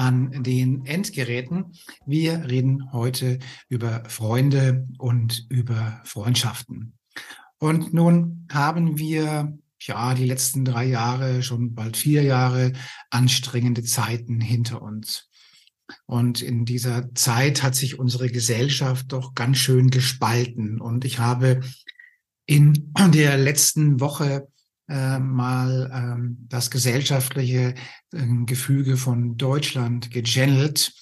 an den Endgeräten. Wir reden heute über Freunde und über Freundschaften. Und nun haben wir ja die letzten drei Jahre, schon bald vier Jahre anstrengende Zeiten hinter uns. Und in dieser Zeit hat sich unsere Gesellschaft doch ganz schön gespalten. Und ich habe in der letzten Woche äh, mal ähm, das gesellschaftliche äh, Gefüge von Deutschland gechannelt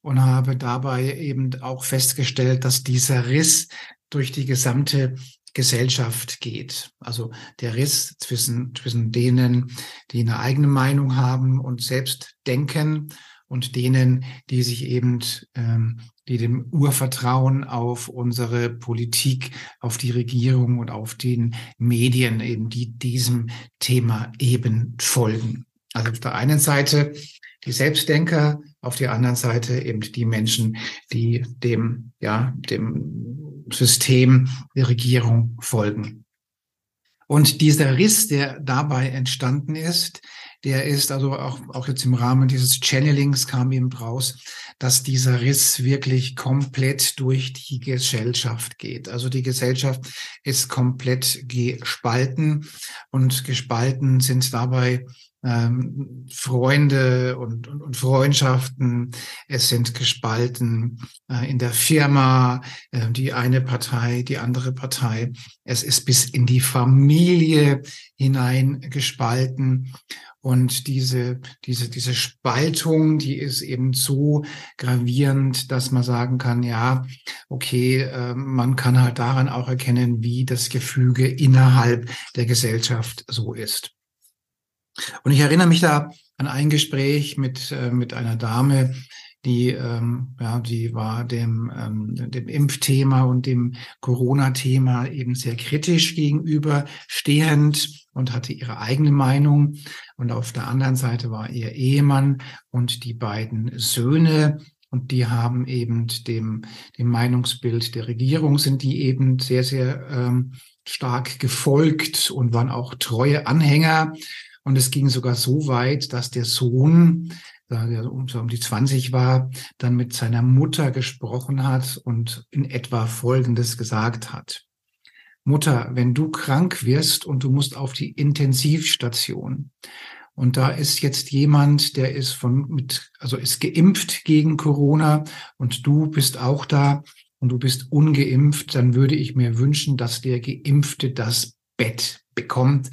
und habe dabei eben auch festgestellt, dass dieser Riss durch die gesamte Gesellschaft geht. Also der Riss zwischen, zwischen denen, die eine eigene Meinung haben und selbst denken und denen, die sich eben, ähm, die dem Urvertrauen auf unsere Politik, auf die Regierung und auf den Medien eben, die diesem Thema eben folgen. Also auf der einen Seite die Selbstdenker, auf der anderen Seite eben die Menschen, die dem, ja, dem System der Regierung folgen. Und dieser Riss, der dabei entstanden ist, der ist also auch, auch jetzt im Rahmen dieses Channelings kam eben raus, dass dieser Riss wirklich komplett durch die Gesellschaft geht. Also die Gesellschaft ist komplett gespalten und gespalten sind dabei ähm, Freunde und, und, und Freundschaften. Es sind gespalten äh, in der Firma, äh, die eine Partei, die andere Partei. Es ist bis in die Familie hinein gespalten. Und diese, diese, diese Spaltung, die ist eben so gravierend, dass man sagen kann, ja, okay, äh, man kann halt daran auch erkennen, wie das Gefüge innerhalb der Gesellschaft so ist. Und ich erinnere mich da an ein Gespräch mit, äh, mit einer Dame, die, ähm, ja, die war dem, ähm, dem Impfthema und dem Corona-Thema eben sehr kritisch gegenüberstehend und hatte ihre eigene Meinung. Und auf der anderen Seite war ihr Ehemann und die beiden Söhne. Und die haben eben dem, dem Meinungsbild der Regierung sind die eben sehr, sehr ähm, stark gefolgt und waren auch treue Anhänger. Und es ging sogar so weit, dass der Sohn der um, so um die 20 war, dann mit seiner Mutter gesprochen hat und in etwa Folgendes gesagt hat. Mutter, wenn du krank wirst und du musst auf die Intensivstation und da ist jetzt jemand, der ist von mit, also ist geimpft gegen Corona und du bist auch da und du bist ungeimpft, dann würde ich mir wünschen, dass der Geimpfte das Bett bekommt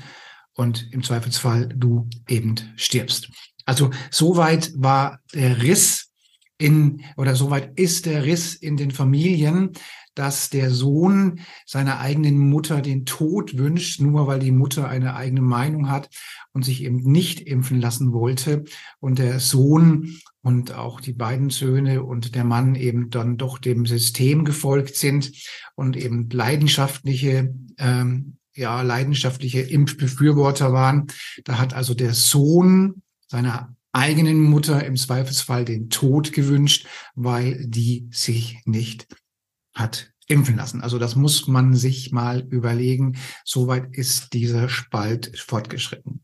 und im Zweifelsfall du eben stirbst. Also soweit war der Riss in, oder soweit ist der Riss in den Familien, dass der Sohn seiner eigenen Mutter den Tod wünscht, nur weil die Mutter eine eigene Meinung hat und sich eben nicht impfen lassen wollte. Und der Sohn und auch die beiden Söhne und der Mann eben dann doch dem System gefolgt sind und eben leidenschaftliche ähm, ja, leidenschaftliche Impfbefürworter waren. Da hat also der Sohn seiner eigenen Mutter im Zweifelsfall den Tod gewünscht, weil die sich nicht hat impfen lassen. Also das muss man sich mal überlegen. Soweit ist dieser Spalt fortgeschritten.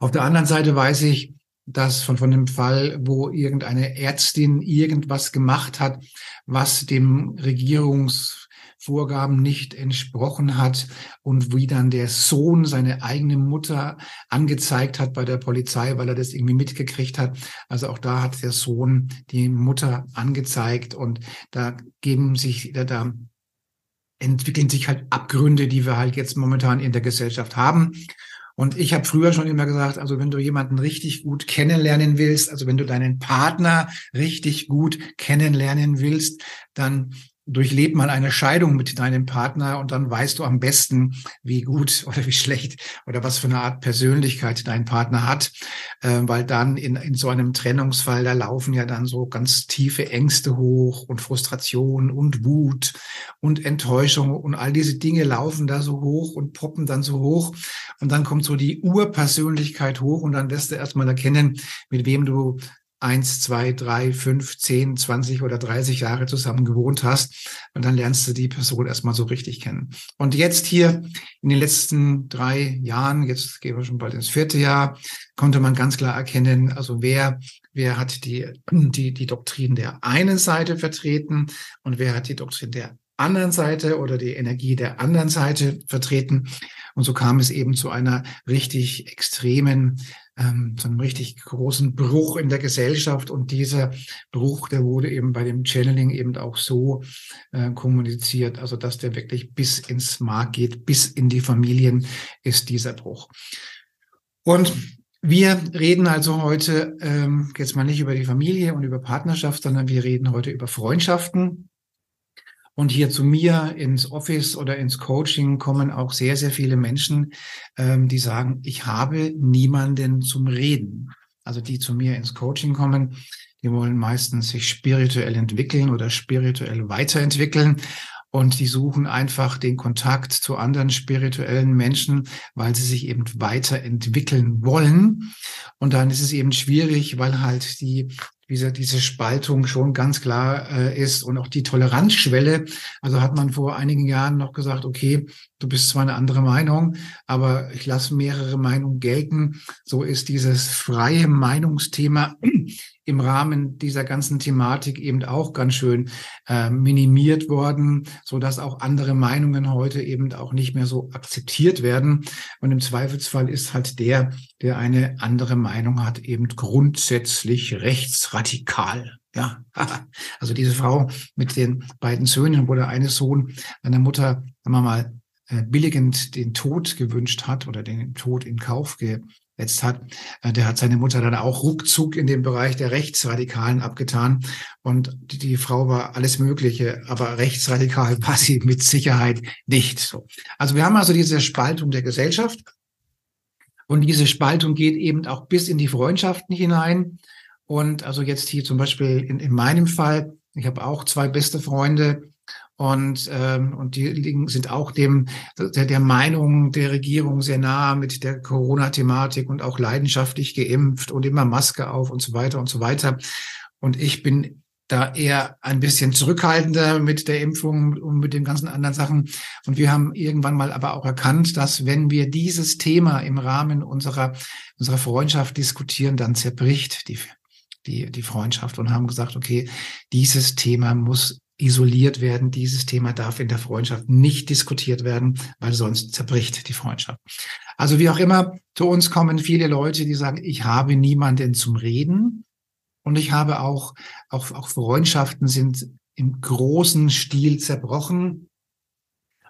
Auf der anderen Seite weiß ich, dass von, von dem Fall, wo irgendeine Ärztin irgendwas gemacht hat, was dem Regierungs Vorgaben nicht entsprochen hat und wie dann der Sohn seine eigene Mutter angezeigt hat bei der Polizei, weil er das irgendwie mitgekriegt hat. Also auch da hat der Sohn die Mutter angezeigt und da geben sich, da, da entwickeln sich halt Abgründe, die wir halt jetzt momentan in der Gesellschaft haben. Und ich habe früher schon immer gesagt, also wenn du jemanden richtig gut kennenlernen willst, also wenn du deinen Partner richtig gut kennenlernen willst, dann durchlebt mal eine Scheidung mit deinem Partner und dann weißt du am besten, wie gut oder wie schlecht oder was für eine Art Persönlichkeit dein Partner hat, äh, weil dann in, in so einem Trennungsfall, da laufen ja dann so ganz tiefe Ängste hoch und Frustration und Wut und Enttäuschung und all diese Dinge laufen da so hoch und poppen dann so hoch und dann kommt so die Urpersönlichkeit hoch und dann wirst du erstmal erkennen, mit wem du eins, zwei, drei, fünf, zehn, zwanzig oder dreißig Jahre zusammen gewohnt hast. Und dann lernst du die Person erstmal so richtig kennen. Und jetzt hier in den letzten drei Jahren, jetzt gehen wir schon bald ins vierte Jahr, konnte man ganz klar erkennen, also wer, wer hat die, die, die Doktrin der einen Seite vertreten und wer hat die Doktrin der anderen Seite oder die Energie der anderen Seite vertreten. Und so kam es eben zu einer richtig extremen ähm, so einem richtig großen Bruch in der Gesellschaft. Und dieser Bruch, der wurde eben bei dem Channeling eben auch so äh, kommuniziert, also dass der wirklich bis ins Mark geht, bis in die Familien ist dieser Bruch. Und wir reden also heute ähm, jetzt mal nicht über die Familie und über Partnerschaft, sondern wir reden heute über Freundschaften. Und hier zu mir ins Office oder ins Coaching kommen auch sehr, sehr viele Menschen, ähm, die sagen, ich habe niemanden zum Reden. Also die zu mir ins Coaching kommen, die wollen meistens sich spirituell entwickeln oder spirituell weiterentwickeln. Und die suchen einfach den Kontakt zu anderen spirituellen Menschen, weil sie sich eben weiterentwickeln wollen. Und dann ist es eben schwierig, weil halt die diese, diese Spaltung schon ganz klar äh, ist und auch die Toleranzschwelle. Also hat man vor einigen Jahren noch gesagt, okay, du bist zwar eine andere Meinung, aber ich lasse mehrere Meinungen gelten. So ist dieses freie Meinungsthema im Rahmen dieser ganzen Thematik eben auch ganz schön äh, minimiert worden, so dass auch andere Meinungen heute eben auch nicht mehr so akzeptiert werden. Und im Zweifelsfall ist halt der, der eine andere Meinung hat, eben grundsätzlich rechtsradikal. Ja, also diese Frau mit den beiden Söhnen, wo der eine Sohn einer Mutter, sagen wir mal, billigend den Tod gewünscht hat oder den Tod in Kauf ge jetzt hat, äh, der hat seine Mutter dann auch ruckzuck in dem Bereich der Rechtsradikalen abgetan. Und die, Frau war alles Mögliche, aber rechtsradikal war sie mit Sicherheit nicht so. Also wir haben also diese Spaltung der Gesellschaft. Und diese Spaltung geht eben auch bis in die Freundschaften hinein. Und also jetzt hier zum Beispiel in, in meinem Fall, ich habe auch zwei beste Freunde, und, ähm, und die liegen, sind auch dem der, der Meinung der Regierung sehr nah mit der Corona-Thematik und auch leidenschaftlich geimpft und immer Maske auf und so weiter und so weiter. Und ich bin da eher ein bisschen zurückhaltender mit der Impfung und mit den ganzen anderen Sachen. Und wir haben irgendwann mal aber auch erkannt, dass wenn wir dieses Thema im Rahmen unserer, unserer Freundschaft diskutieren, dann zerbricht die, die, die Freundschaft und haben gesagt, okay, dieses Thema muss isoliert werden. Dieses Thema darf in der Freundschaft nicht diskutiert werden, weil sonst zerbricht die Freundschaft. Also wie auch immer, zu uns kommen viele Leute, die sagen, ich habe niemanden zum Reden. Und ich habe auch, auch, auch Freundschaften sind im großen Stil zerbrochen.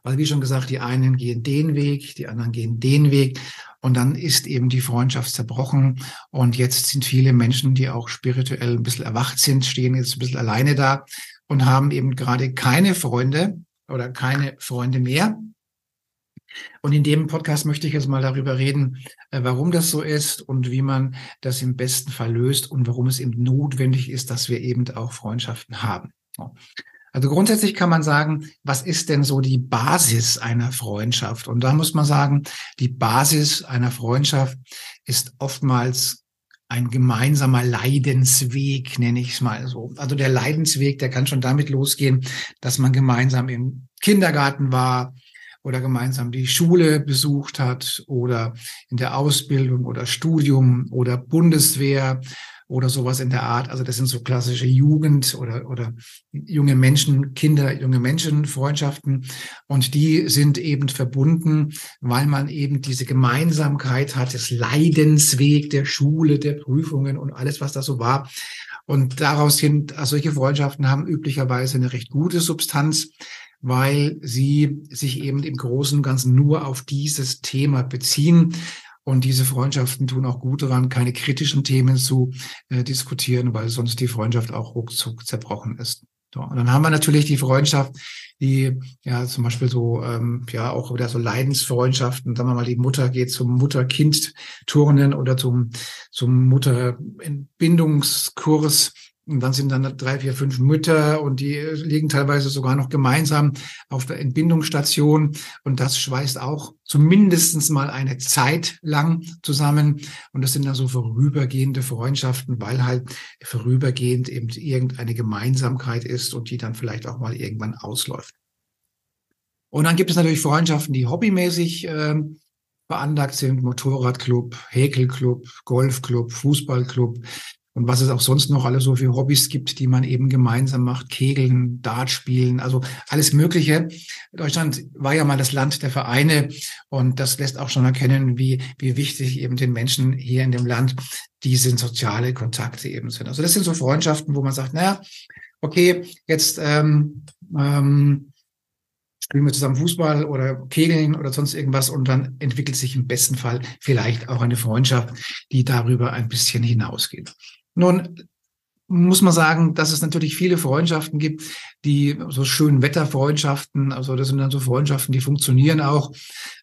Weil wie schon gesagt, die einen gehen den Weg, die anderen gehen den Weg. Und dann ist eben die Freundschaft zerbrochen. Und jetzt sind viele Menschen, die auch spirituell ein bisschen erwacht sind, stehen jetzt ein bisschen alleine da und haben eben gerade keine Freunde oder keine Freunde mehr. Und in dem Podcast möchte ich jetzt mal darüber reden, äh, warum das so ist und wie man das im besten Fall löst und warum es eben notwendig ist, dass wir eben auch Freundschaften haben. Also grundsätzlich kann man sagen, was ist denn so die Basis einer Freundschaft? Und da muss man sagen, die Basis einer Freundschaft ist oftmals ein gemeinsamer Leidensweg, nenne ich es mal so. Also der Leidensweg, der kann schon damit losgehen, dass man gemeinsam im Kindergarten war oder gemeinsam die Schule besucht hat oder in der Ausbildung oder Studium oder Bundeswehr oder sowas in der Art. Also das sind so klassische Jugend oder, oder junge Menschen, Kinder, junge Menschen, Freundschaften. Und die sind eben verbunden, weil man eben diese Gemeinsamkeit hat, das Leidensweg der Schule, der Prüfungen und alles, was da so war. Und daraus sind, also solche Freundschaften haben üblicherweise eine recht gute Substanz weil sie sich eben im Großen und Ganzen nur auf dieses Thema beziehen. Und diese Freundschaften tun auch gut daran, keine kritischen Themen zu äh, diskutieren, weil sonst die Freundschaft auch ruckzuck zerbrochen ist. So, und dann haben wir natürlich die Freundschaft, die ja zum Beispiel so ähm, ja auch wieder so Leidensfreundschaften. Sagen wir mal, die Mutter geht zum Mutter-Kind-Turnen oder zum zum Mutter-Entbindungskurs und dann sind dann drei, vier, fünf Mütter und die liegen teilweise sogar noch gemeinsam auf der Entbindungsstation. Und das schweißt auch zumindestens mal eine Zeit lang zusammen. Und das sind dann so vorübergehende Freundschaften, weil halt vorübergehend eben irgendeine Gemeinsamkeit ist und die dann vielleicht auch mal irgendwann ausläuft. Und dann gibt es natürlich Freundschaften, die hobbymäßig äh, veranlagt sind, Motorradclub, Häkelclub, Golfclub, Fußballclub, und was es auch sonst noch alles so für Hobbys gibt, die man eben gemeinsam macht, Kegeln, Dart spielen, also alles Mögliche. Deutschland war ja mal das Land der Vereine und das lässt auch schon erkennen, wie, wie wichtig eben den Menschen hier in dem Land diese soziale Kontakte eben sind. Also das sind so Freundschaften, wo man sagt, naja, okay, jetzt ähm, ähm, spielen wir zusammen Fußball oder Kegeln oder sonst irgendwas und dann entwickelt sich im besten Fall vielleicht auch eine Freundschaft, die darüber ein bisschen hinausgeht. Nun muss man sagen, dass es natürlich viele Freundschaften gibt, die so schönen Wetterfreundschaften, also das sind dann so Freundschaften, die funktionieren auch,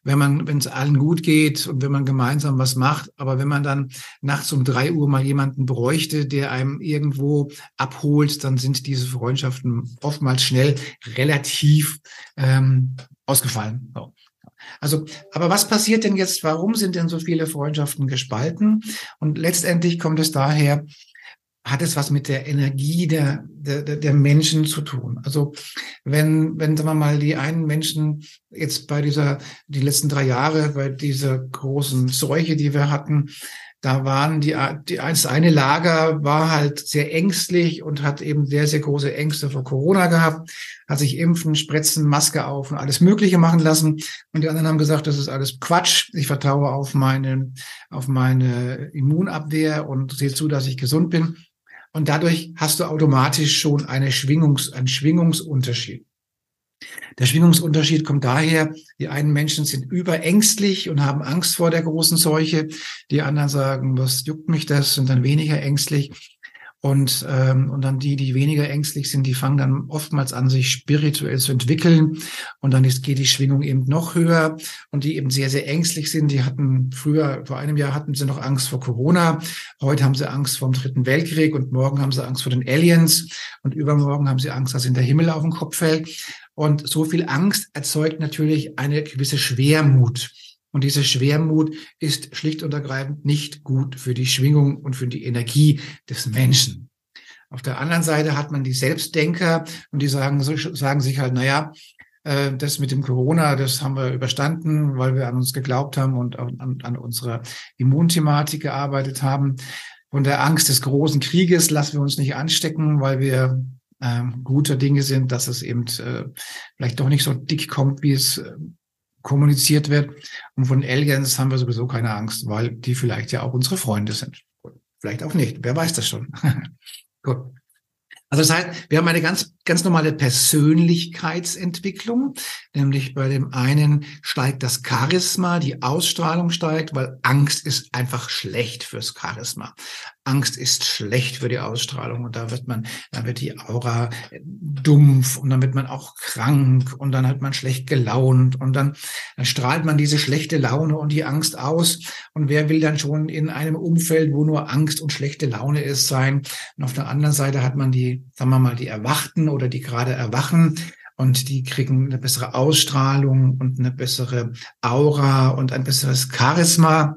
wenn man, wenn es allen gut geht und wenn man gemeinsam was macht. Aber wenn man dann nachts um drei Uhr mal jemanden bräuchte, der einem irgendwo abholt, dann sind diese Freundschaften oftmals schnell relativ ähm, ausgefallen. So. Also, aber was passiert denn jetzt? Warum sind denn so viele Freundschaften gespalten? Und letztendlich kommt es daher, hat es was mit der Energie der, der, der Menschen zu tun. Also wenn, wenn, sagen wir mal, die einen Menschen jetzt bei dieser, die letzten drei Jahre, bei dieser großen Seuche, die wir hatten, da waren die, die das eine Lager war halt sehr ängstlich und hat eben sehr, sehr große Ängste vor Corona gehabt, hat sich impfen, spritzen, Maske auf und alles Mögliche machen lassen. Und die anderen haben gesagt, das ist alles Quatsch. Ich vertraue auf meine, auf meine Immunabwehr und sehe zu, dass ich gesund bin. Und dadurch hast du automatisch schon eine Schwingungs, einen Schwingungsunterschied. Der Schwingungsunterschied kommt daher, die einen Menschen sind überängstlich und haben Angst vor der großen Seuche. Die anderen sagen, was juckt mich das, sind dann weniger ängstlich. Und, ähm, und dann die, die weniger ängstlich sind, die fangen dann oftmals an, sich spirituell zu entwickeln. Und dann ist, geht die Schwingung eben noch höher. Und die eben sehr, sehr ängstlich sind, die hatten früher, vor einem Jahr hatten sie noch Angst vor Corona. Heute haben sie Angst vor dem Dritten Weltkrieg und morgen haben sie Angst vor den Aliens. Und übermorgen haben sie Angst, dass ihnen der Himmel auf den Kopf fällt. Und so viel Angst erzeugt natürlich eine gewisse Schwermut. Und diese Schwermut ist schlicht und ergreifend nicht gut für die Schwingung und für die Energie des Menschen. Auf der anderen Seite hat man die Selbstdenker und die sagen, sagen sich halt, naja, äh, das mit dem Corona, das haben wir überstanden, weil wir an uns geglaubt haben und an, an unserer Immunthematik gearbeitet haben. Von der Angst des großen Krieges lassen wir uns nicht anstecken, weil wir ähm, gute Dinge sind, dass es eben äh, vielleicht doch nicht so dick kommt, wie es äh, kommuniziert wird. Und von Aliens haben wir sowieso keine Angst, weil die vielleicht ja auch unsere Freunde sind. Vielleicht auch nicht. Wer weiß das schon. Gut. Also das heißt, wir haben eine ganz, ganz normale Persönlichkeitsentwicklung, nämlich bei dem einen steigt das Charisma, die Ausstrahlung steigt, weil Angst ist einfach schlecht fürs Charisma. Angst ist schlecht für die Ausstrahlung und da wird man, da wird die Aura dumpf und dann wird man auch krank und dann hat man schlecht gelaunt und dann, dann strahlt man diese schlechte Laune und die Angst aus und wer will dann schon in einem Umfeld, wo nur Angst und schlechte Laune ist, sein? Und auf der anderen Seite hat man die, sagen wir mal, die Erwachten oder die gerade erwachen und die kriegen eine bessere Ausstrahlung und eine bessere Aura und ein besseres Charisma.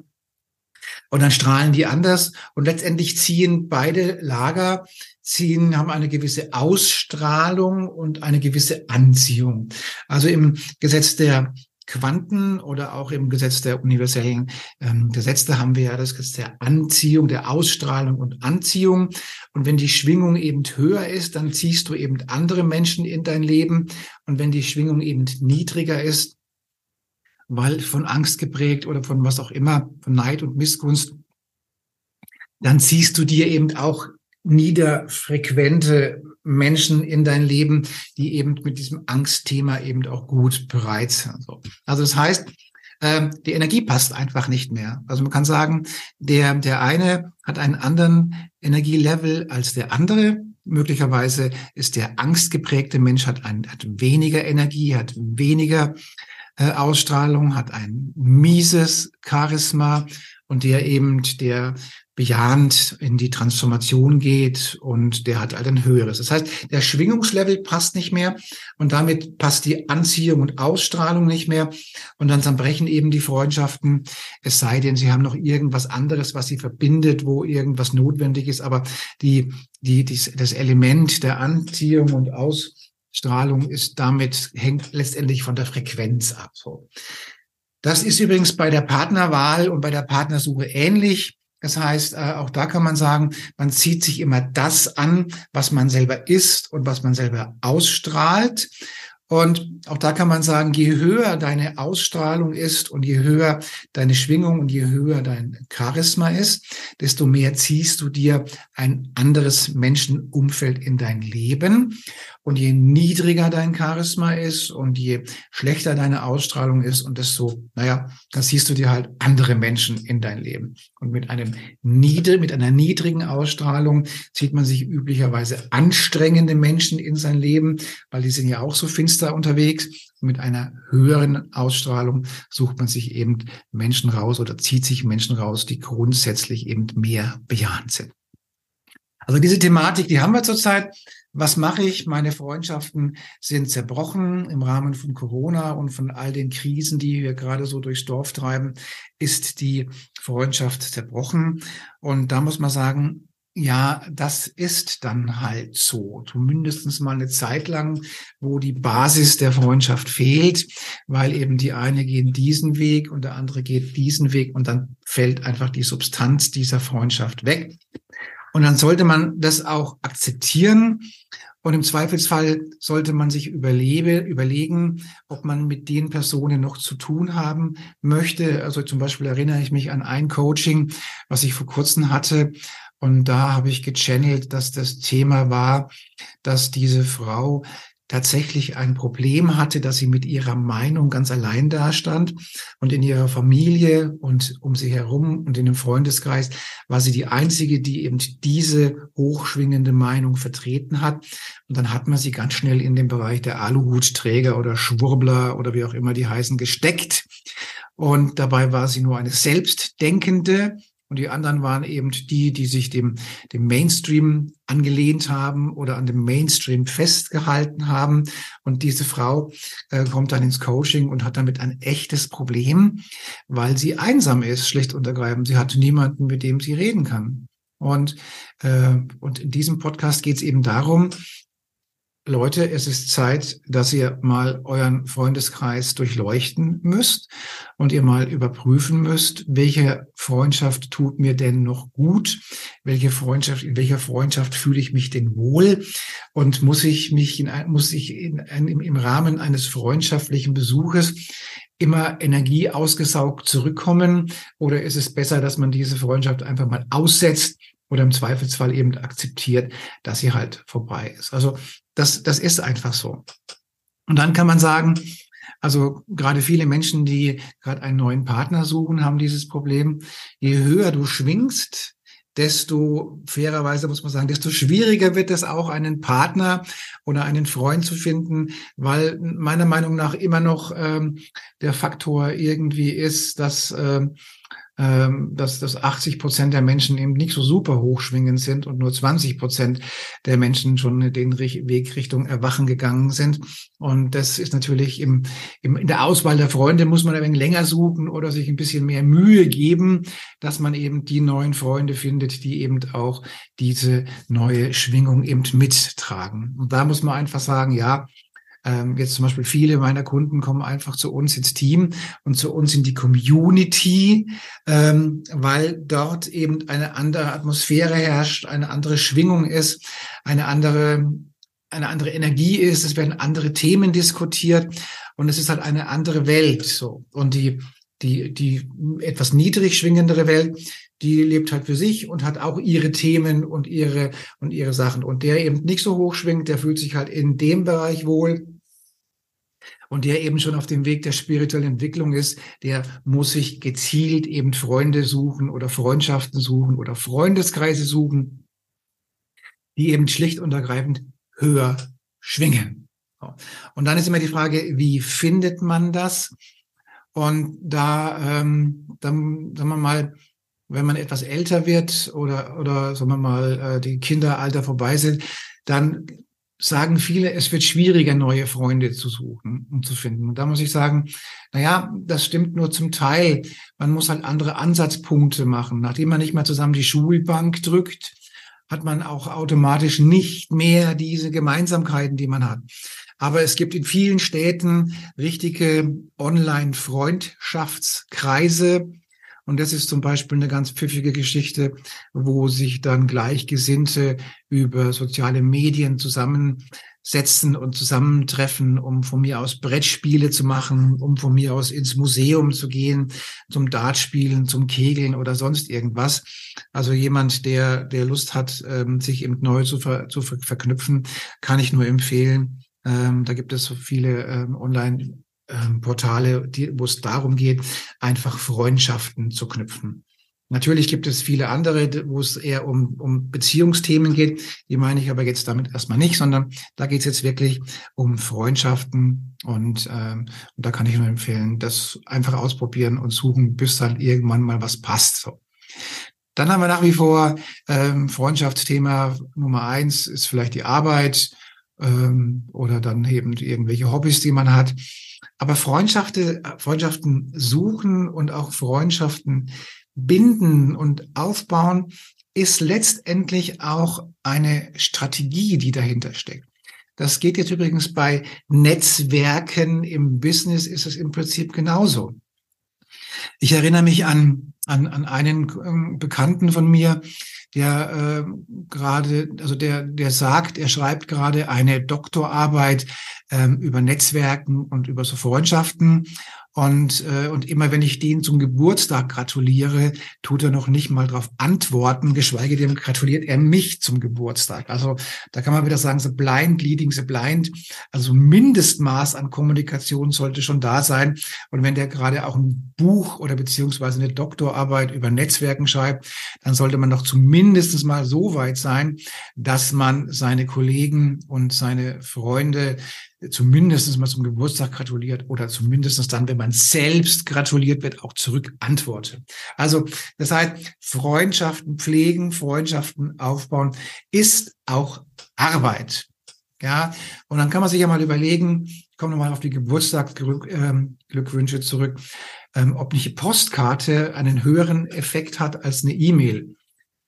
Und dann strahlen die anders und letztendlich ziehen beide Lager, ziehen, haben eine gewisse Ausstrahlung und eine gewisse Anziehung. Also im Gesetz der Quanten oder auch im Gesetz der universellen ähm, Gesetze haben wir ja das Gesetz der Anziehung, der Ausstrahlung und Anziehung. Und wenn die Schwingung eben höher ist, dann ziehst du eben andere Menschen in dein Leben. Und wenn die Schwingung eben niedriger ist, weil von Angst geprägt oder von was auch immer, von Neid und Missgunst, dann ziehst du dir eben auch niederfrequente Menschen in dein Leben, die eben mit diesem Angstthema eben auch gut bereit sind. Also das heißt, ähm, die Energie passt einfach nicht mehr. Also man kann sagen, der, der eine hat einen anderen Energielevel als der andere. möglicherweise ist der angstgeprägte Mensch, hat, ein, hat weniger Energie, hat weniger äh, Ausstrahlung, hat ein mieses Charisma und der eben, der bejahend in die Transformation geht und der hat halt ein höheres. Das heißt, der Schwingungslevel passt nicht mehr und damit passt die Anziehung und Ausstrahlung nicht mehr und dann zerbrechen eben die Freundschaften, es sei denn, sie haben noch irgendwas anderes, was sie verbindet, wo irgendwas notwendig ist, aber die, die, die das Element der Anziehung und Ausstrahlung ist damit, hängt letztendlich von der Frequenz ab. So. Das ist übrigens bei der Partnerwahl und bei der Partnersuche ähnlich. Das heißt, äh, auch da kann man sagen, man zieht sich immer das an, was man selber ist und was man selber ausstrahlt. Und auch da kann man sagen, je höher deine Ausstrahlung ist und je höher deine Schwingung und je höher dein Charisma ist, desto mehr ziehst du dir ein anderes Menschenumfeld in dein Leben. Und je niedriger dein Charisma ist und je schlechter deine Ausstrahlung ist und desto, naja, dann siehst du dir halt andere Menschen in dein Leben. Und mit einem niedrig, mit einer niedrigen Ausstrahlung zieht man sich üblicherweise anstrengende Menschen in sein Leben, weil die sind ja auch so finster unterwegs. Und mit einer höheren Ausstrahlung sucht man sich eben Menschen raus oder zieht sich Menschen raus, die grundsätzlich eben mehr bejahend sind. Also diese Thematik, die haben wir zurzeit. Was mache ich? Meine Freundschaften sind zerbrochen im Rahmen von Corona und von all den Krisen, die wir gerade so durchs Dorf treiben, ist die Freundschaft zerbrochen. Und da muss man sagen, ja, das ist dann halt so. Zumindest mal eine Zeit lang, wo die Basis der Freundschaft fehlt, weil eben die eine geht diesen Weg und der andere geht diesen Weg und dann fällt einfach die Substanz dieser Freundschaft weg. Und dann sollte man das auch akzeptieren. Und im Zweifelsfall sollte man sich überlebe, überlegen, ob man mit den Personen noch zu tun haben möchte. Also zum Beispiel erinnere ich mich an ein Coaching, was ich vor kurzem hatte. Und da habe ich gechannelt, dass das Thema war, dass diese Frau tatsächlich ein Problem hatte, dass sie mit ihrer Meinung ganz allein dastand und in ihrer Familie und um sie herum und in dem Freundeskreis war sie die einzige, die eben diese hochschwingende Meinung vertreten hat. Und dann hat man sie ganz schnell in den Bereich der Aluhutträger oder Schwurbler oder wie auch immer die heißen gesteckt. Und dabei war sie nur eine selbstdenkende, und die anderen waren eben die, die sich dem, dem Mainstream angelehnt haben oder an dem Mainstream festgehalten haben. Und diese Frau äh, kommt dann ins Coaching und hat damit ein echtes Problem, weil sie einsam ist, schlicht und ergreifend. Sie hat niemanden, mit dem sie reden kann. Und, äh, und in diesem Podcast geht es eben darum, Leute, es ist Zeit, dass ihr mal euren Freundeskreis durchleuchten müsst und ihr mal überprüfen müsst, welche Freundschaft tut mir denn noch gut? Welche Freundschaft, in welcher Freundschaft fühle ich mich denn wohl? Und muss ich mich in, muss ich in, in, im Rahmen eines freundschaftlichen Besuches immer Energie ausgesaugt zurückkommen? Oder ist es besser, dass man diese Freundschaft einfach mal aussetzt oder im Zweifelsfall eben akzeptiert, dass sie halt vorbei ist. Also das, das ist einfach so. Und dann kann man sagen, also gerade viele Menschen, die gerade einen neuen Partner suchen, haben dieses Problem. Je höher du schwingst, desto fairerweise muss man sagen, desto schwieriger wird es auch, einen Partner oder einen Freund zu finden, weil meiner Meinung nach immer noch ähm, der Faktor irgendwie ist, dass ähm, dass, dass 80 Prozent der Menschen eben nicht so super hochschwingend sind und nur 20 Prozent der Menschen schon den Weg Richtung Erwachen gegangen sind. Und das ist natürlich im, im, in der Auswahl der Freunde muss man ein wenig länger suchen oder sich ein bisschen mehr Mühe geben, dass man eben die neuen Freunde findet, die eben auch diese neue Schwingung eben mittragen. Und da muss man einfach sagen, ja, ähm, jetzt zum Beispiel viele meiner Kunden kommen einfach zu uns ins Team und zu uns in die Community, ähm, weil dort eben eine andere Atmosphäre herrscht, eine andere Schwingung ist, eine andere eine andere Energie ist, es werden andere Themen diskutiert und es ist halt eine andere Welt so. Und die die die etwas niedrig schwingendere Welt, die lebt halt für sich und hat auch ihre Themen und ihre und ihre Sachen. Und der eben nicht so hoch schwingt, der fühlt sich halt in dem Bereich wohl und der eben schon auf dem Weg der spirituellen Entwicklung ist, der muss sich gezielt eben Freunde suchen oder Freundschaften suchen oder Freundeskreise suchen, die eben schlicht und ergreifend höher schwingen. Und dann ist immer die Frage, wie findet man das? Und da, ähm, dann, sagen wir mal, wenn man etwas älter wird oder, oder sagen wir mal, äh, die Kinderalter vorbei sind, dann sagen viele, es wird schwieriger, neue Freunde zu suchen und zu finden. Und da muss ich sagen, na ja, das stimmt nur zum Teil. Man muss halt andere Ansatzpunkte machen. Nachdem man nicht mal zusammen die Schulbank drückt, hat man auch automatisch nicht mehr diese Gemeinsamkeiten, die man hat. Aber es gibt in vielen Städten richtige Online-Freundschaftskreise, und das ist zum Beispiel eine ganz pfiffige Geschichte, wo sich dann Gleichgesinnte über soziale Medien zusammensetzen und zusammentreffen, um von mir aus Brettspiele zu machen, um von mir aus ins Museum zu gehen, zum Dartspielen, zum Kegeln oder sonst irgendwas. Also jemand, der, der Lust hat, ähm, sich eben neu zu, ver, zu verknüpfen, kann ich nur empfehlen. Ähm, da gibt es so viele ähm, Online- ähm, Portale, die, wo es darum geht, einfach Freundschaften zu knüpfen. Natürlich gibt es viele andere, wo es eher um, um Beziehungsthemen geht. Die meine ich aber jetzt damit erstmal nicht, sondern da geht es jetzt wirklich um Freundschaften und, ähm, und da kann ich nur empfehlen, das einfach ausprobieren und suchen, bis dann irgendwann mal was passt. So. Dann haben wir nach wie vor ähm, Freundschaftsthema Nummer eins ist vielleicht die Arbeit ähm, oder dann eben irgendwelche Hobbys, die man hat. Aber Freundschaften, Freundschaften suchen und auch Freundschaften binden und aufbauen ist letztendlich auch eine Strategie, die dahinter steckt. Das geht jetzt übrigens bei Netzwerken im Business ist es im Prinzip genauso. Ich erinnere mich an, an, an einen ähm, Bekannten von mir, der äh, gerade, also der, der sagt, er schreibt gerade eine Doktorarbeit ähm, über Netzwerken und über so Freundschaften. Und, äh, und immer wenn ich den zum Geburtstag gratuliere, tut er noch nicht mal darauf antworten, geschweige denn gratuliert er mich zum Geburtstag. Also da kann man wieder sagen, so blind leading the blind. Also Mindestmaß an Kommunikation sollte schon da sein. Und wenn der gerade auch ein Buch oder beziehungsweise eine Doktorarbeit über Netzwerken schreibt, dann sollte man doch zumindest mal so weit sein, dass man seine Kollegen und seine Freunde zumindest mal zum Geburtstag gratuliert oder zumindest dann, wenn man selbst gratuliert wird, auch zurück antworte. Also das heißt, Freundschaften pflegen, Freundschaften aufbauen, ist auch Arbeit. Ja, und dann kann man sich ja mal überlegen, ich komme nochmal auf die Geburtstagsglückwünsche ähm, zurück, ähm, ob nicht Postkarte einen höheren Effekt hat als eine E-Mail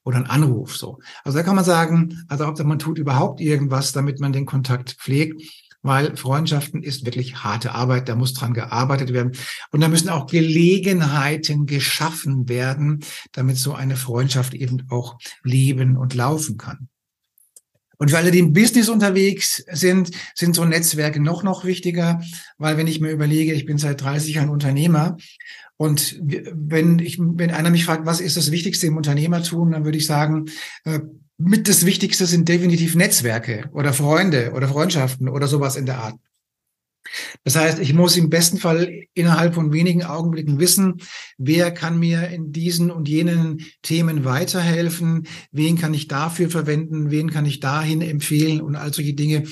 oder ein Anruf. So, also da kann man sagen, also ob man tut überhaupt irgendwas, damit man den Kontakt pflegt weil Freundschaften ist wirklich harte Arbeit, da muss dran gearbeitet werden. Und da müssen auch Gelegenheiten geschaffen werden, damit so eine Freundschaft eben auch leben und laufen kann. Und für alle, die im Business unterwegs sind, sind so Netzwerke noch, noch wichtiger, weil wenn ich mir überlege, ich bin seit 30 Jahren Unternehmer und wenn ich, wenn einer mich fragt, was ist das Wichtigste im Unternehmertum, dann würde ich sagen, äh, mit das Wichtigste sind definitiv Netzwerke oder Freunde oder Freundschaften oder sowas in der Art. Das heißt, ich muss im besten Fall innerhalb von wenigen Augenblicken wissen, wer kann mir in diesen und jenen Themen weiterhelfen, wen kann ich dafür verwenden, wen kann ich dahin empfehlen und all solche Dinge.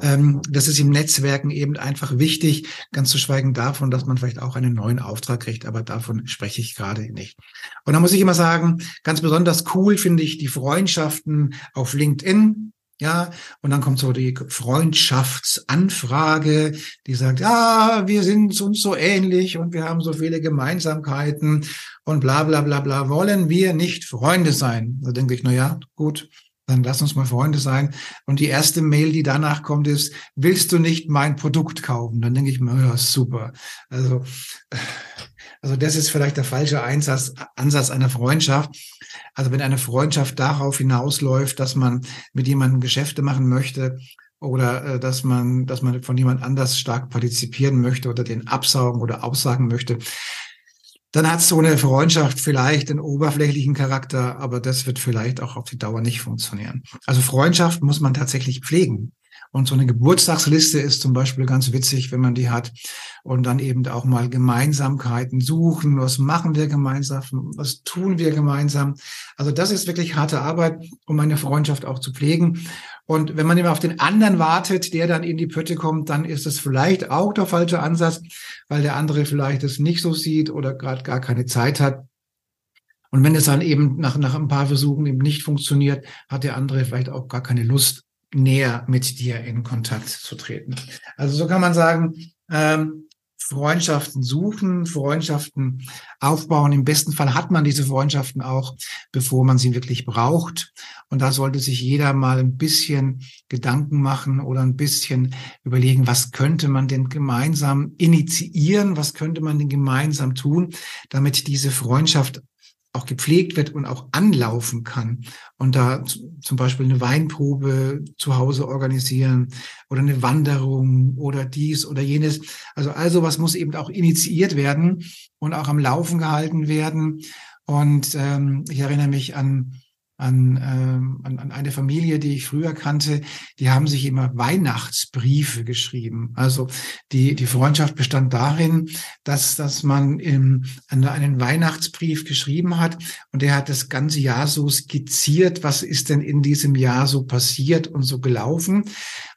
Ähm, das ist im Netzwerken eben einfach wichtig, ganz zu schweigen davon, dass man vielleicht auch einen neuen Auftrag kriegt, aber davon spreche ich gerade nicht. Und da muss ich immer sagen, ganz besonders cool finde ich die Freundschaften auf LinkedIn. Ja, und dann kommt so die Freundschaftsanfrage, die sagt, ja, wir sind uns so ähnlich und wir haben so viele Gemeinsamkeiten und bla bla bla bla. Wollen wir nicht Freunde sein? Da denke ich, na ja, gut, dann lass uns mal Freunde sein. Und die erste Mail, die danach kommt, ist, willst du nicht mein Produkt kaufen? Dann denke ich mir, ja, super. Also, also das ist vielleicht der falsche Einsatz, Ansatz einer Freundschaft. Also wenn eine Freundschaft darauf hinausläuft, dass man mit jemandem Geschäfte machen möchte oder äh, dass man, dass man von jemand anders stark partizipieren möchte oder den absaugen oder aussagen möchte, dann hat so eine Freundschaft vielleicht einen oberflächlichen Charakter, aber das wird vielleicht auch auf die Dauer nicht funktionieren. Also Freundschaft muss man tatsächlich pflegen. Und so eine Geburtstagsliste ist zum Beispiel ganz witzig, wenn man die hat. Und dann eben auch mal Gemeinsamkeiten suchen. Was machen wir gemeinsam? Was tun wir gemeinsam? Also das ist wirklich harte Arbeit, um eine Freundschaft auch zu pflegen. Und wenn man immer auf den anderen wartet, der dann in die Pötte kommt, dann ist es vielleicht auch der falsche Ansatz, weil der andere vielleicht es nicht so sieht oder gerade gar keine Zeit hat. Und wenn es dann eben nach, nach ein paar Versuchen eben nicht funktioniert, hat der andere vielleicht auch gar keine Lust, näher mit dir in Kontakt zu treten. Also so kann man sagen, ähm, Freundschaften suchen, Freundschaften aufbauen. Im besten Fall hat man diese Freundschaften auch, bevor man sie wirklich braucht. Und da sollte sich jeder mal ein bisschen Gedanken machen oder ein bisschen überlegen, was könnte man denn gemeinsam initiieren, was könnte man denn gemeinsam tun, damit diese Freundschaft auch gepflegt wird und auch anlaufen kann. Und da zum Beispiel eine Weinprobe zu Hause organisieren oder eine Wanderung oder dies oder jenes. Also also was muss eben auch initiiert werden und auch am Laufen gehalten werden. Und ähm, ich erinnere mich an an, ähm, an, an eine Familie, die ich früher kannte, die haben sich immer Weihnachtsbriefe geschrieben. Also die, die Freundschaft bestand darin, dass, dass man im, einen Weihnachtsbrief geschrieben hat und der hat das ganze Jahr so skizziert, was ist denn in diesem Jahr so passiert und so gelaufen.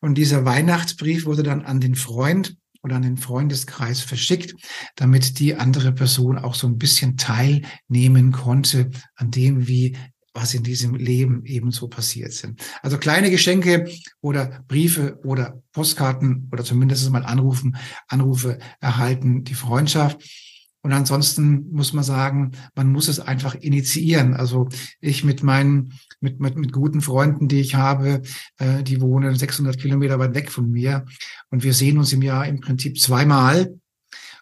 Und dieser Weihnachtsbrief wurde dann an den Freund oder an den Freundeskreis verschickt, damit die andere Person auch so ein bisschen teilnehmen konnte an dem, wie was in diesem Leben ebenso passiert sind. Also kleine Geschenke oder Briefe oder Postkarten oder zumindest mal Anrufen, Anrufe erhalten die Freundschaft. Und ansonsten muss man sagen, man muss es einfach initiieren. Also ich mit meinen, mit, mit, mit guten Freunden, die ich habe, äh, die wohnen 600 Kilometer weit weg von mir. Und wir sehen uns im Jahr im Prinzip zweimal.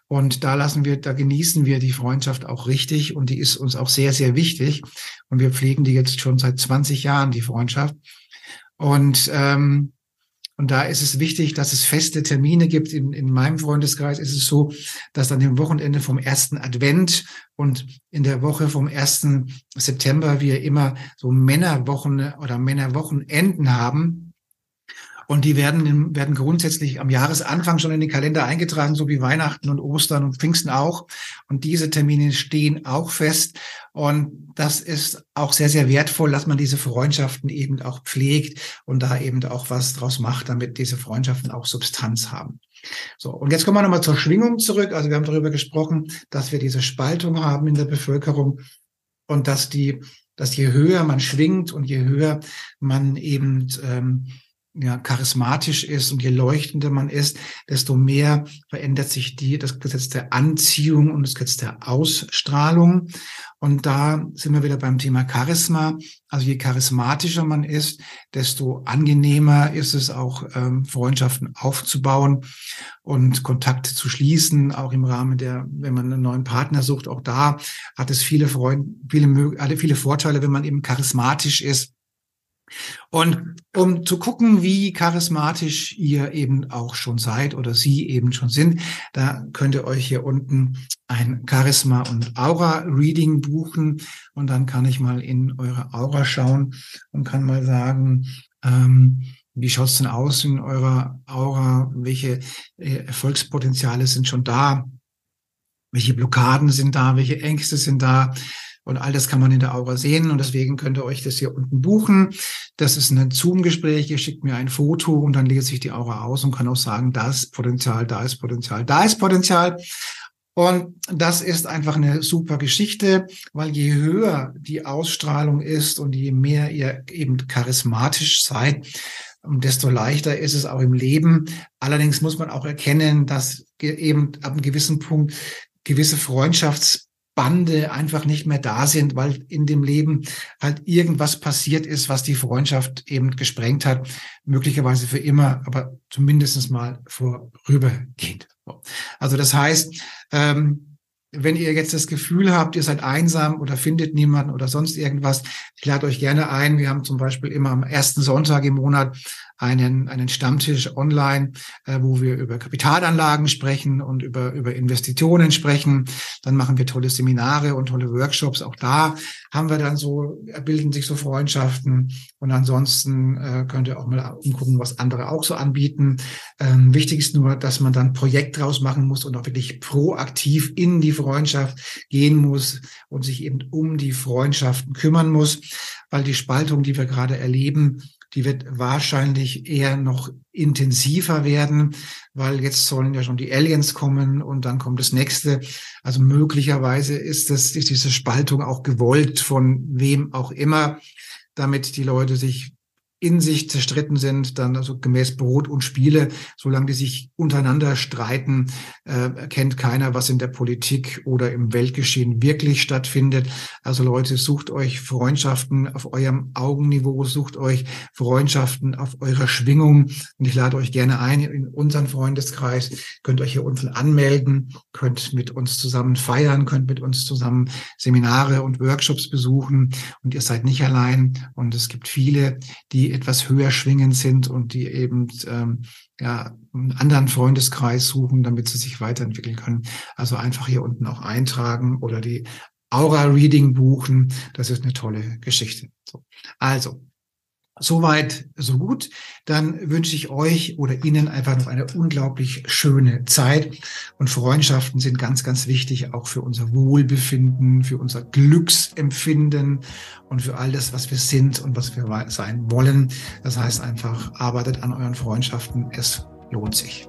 Und da lassen wir, da genießen wir die Freundschaft auch richtig und die ist uns auch sehr, sehr wichtig. Und wir pflegen die jetzt schon seit 20 Jahren, die Freundschaft. Und, ähm, und da ist es wichtig, dass es feste Termine gibt. In, in meinem Freundeskreis ist es so, dass an dem Wochenende vom ersten Advent und in der Woche vom ersten September wir immer so Männerwochen oder Männerwochenenden haben und die werden, werden grundsätzlich am Jahresanfang schon in den Kalender eingetragen, so wie Weihnachten und Ostern und Pfingsten auch. Und diese Termine stehen auch fest. Und das ist auch sehr, sehr wertvoll, dass man diese Freundschaften eben auch pflegt und da eben auch was draus macht, damit diese Freundschaften auch Substanz haben. So, und jetzt kommen wir nochmal zur Schwingung zurück. Also wir haben darüber gesprochen, dass wir diese Spaltung haben in der Bevölkerung und dass die, dass je höher man schwingt und je höher man eben ähm, ja, charismatisch ist und je leuchtender man ist, desto mehr verändert sich die, das Gesetz der Anziehung und das Gesetz der Ausstrahlung. Und da sind wir wieder beim Thema Charisma. Also je charismatischer man ist, desto angenehmer ist es auch, ähm, Freundschaften aufzubauen und Kontakte zu schließen, auch im Rahmen der, wenn man einen neuen Partner sucht, auch da hat es viele Freunde, viele, viele Vorteile, wenn man eben charismatisch ist und um zu gucken, wie charismatisch ihr eben auch schon seid oder sie eben schon sind, da könnt ihr euch hier unten ein Charisma und Aura Reading buchen und dann kann ich mal in eure Aura schauen und kann mal sagen, ähm, wie schaut's denn aus in eurer Aura? Welche äh, Erfolgspotenziale sind schon da? Welche Blockaden sind da? Welche Ängste sind da? Und all das kann man in der Aura sehen und deswegen könnt ihr euch das hier unten buchen. Das ist ein Zoom-Gespräch. Ihr schickt mir ein Foto und dann lese ich die Aura aus und kann auch sagen, da ist Potenzial, da ist Potenzial, da ist Potenzial. Und das ist einfach eine super Geschichte, weil je höher die Ausstrahlung ist und je mehr ihr eben charismatisch seid, desto leichter ist es auch im Leben. Allerdings muss man auch erkennen, dass eben ab einem gewissen Punkt gewisse Freundschafts Bande einfach nicht mehr da sind, weil in dem Leben halt irgendwas passiert ist, was die Freundschaft eben gesprengt hat, möglicherweise für immer, aber zumindest mal vorübergeht. Also das heißt, ähm, wenn ihr jetzt das Gefühl habt, ihr seid einsam oder findet niemanden oder sonst irgendwas, ich lade euch gerne ein. Wir haben zum Beispiel immer am ersten Sonntag im Monat einen, einen Stammtisch online, äh, wo wir über Kapitalanlagen sprechen und über, über Investitionen sprechen. Dann machen wir tolle Seminare und tolle Workshops. Auch da haben wir dann so, bilden sich so Freundschaften. Und ansonsten äh, könnt ihr auch mal umgucken, was andere auch so anbieten. Ähm, wichtig ist nur, dass man dann Projekt draus machen muss und auch wirklich proaktiv in die Freundschaft gehen muss und sich eben um die Freundschaften kümmern muss, weil die Spaltung, die wir gerade erleben, die wird wahrscheinlich eher noch intensiver werden, weil jetzt sollen ja schon die Aliens kommen und dann kommt das nächste. Also möglicherweise ist das, ist diese Spaltung auch gewollt von wem auch immer, damit die Leute sich in sich zerstritten sind, dann also gemäß Brot und Spiele, solange die sich untereinander streiten, äh, kennt keiner, was in der Politik oder im Weltgeschehen wirklich stattfindet. Also Leute, sucht euch Freundschaften auf eurem Augenniveau, sucht euch Freundschaften auf eurer Schwingung. Und ich lade euch gerne ein in unseren Freundeskreis. Könnt euch hier unten anmelden, könnt mit uns zusammen feiern, könnt mit uns zusammen Seminare und Workshops besuchen. Und ihr seid nicht allein. Und es gibt viele, die etwas höher schwingend sind und die eben ähm, ja, einen anderen Freundeskreis suchen, damit sie sich weiterentwickeln können. Also einfach hier unten auch eintragen oder die Aura Reading buchen. Das ist eine tolle Geschichte. So. Also, Soweit, so gut. Dann wünsche ich euch oder Ihnen einfach noch eine unglaublich schöne Zeit. Und Freundschaften sind ganz, ganz wichtig, auch für unser Wohlbefinden, für unser Glücksempfinden und für all das, was wir sind und was wir sein wollen. Das heißt einfach, arbeitet an euren Freundschaften. Es lohnt sich.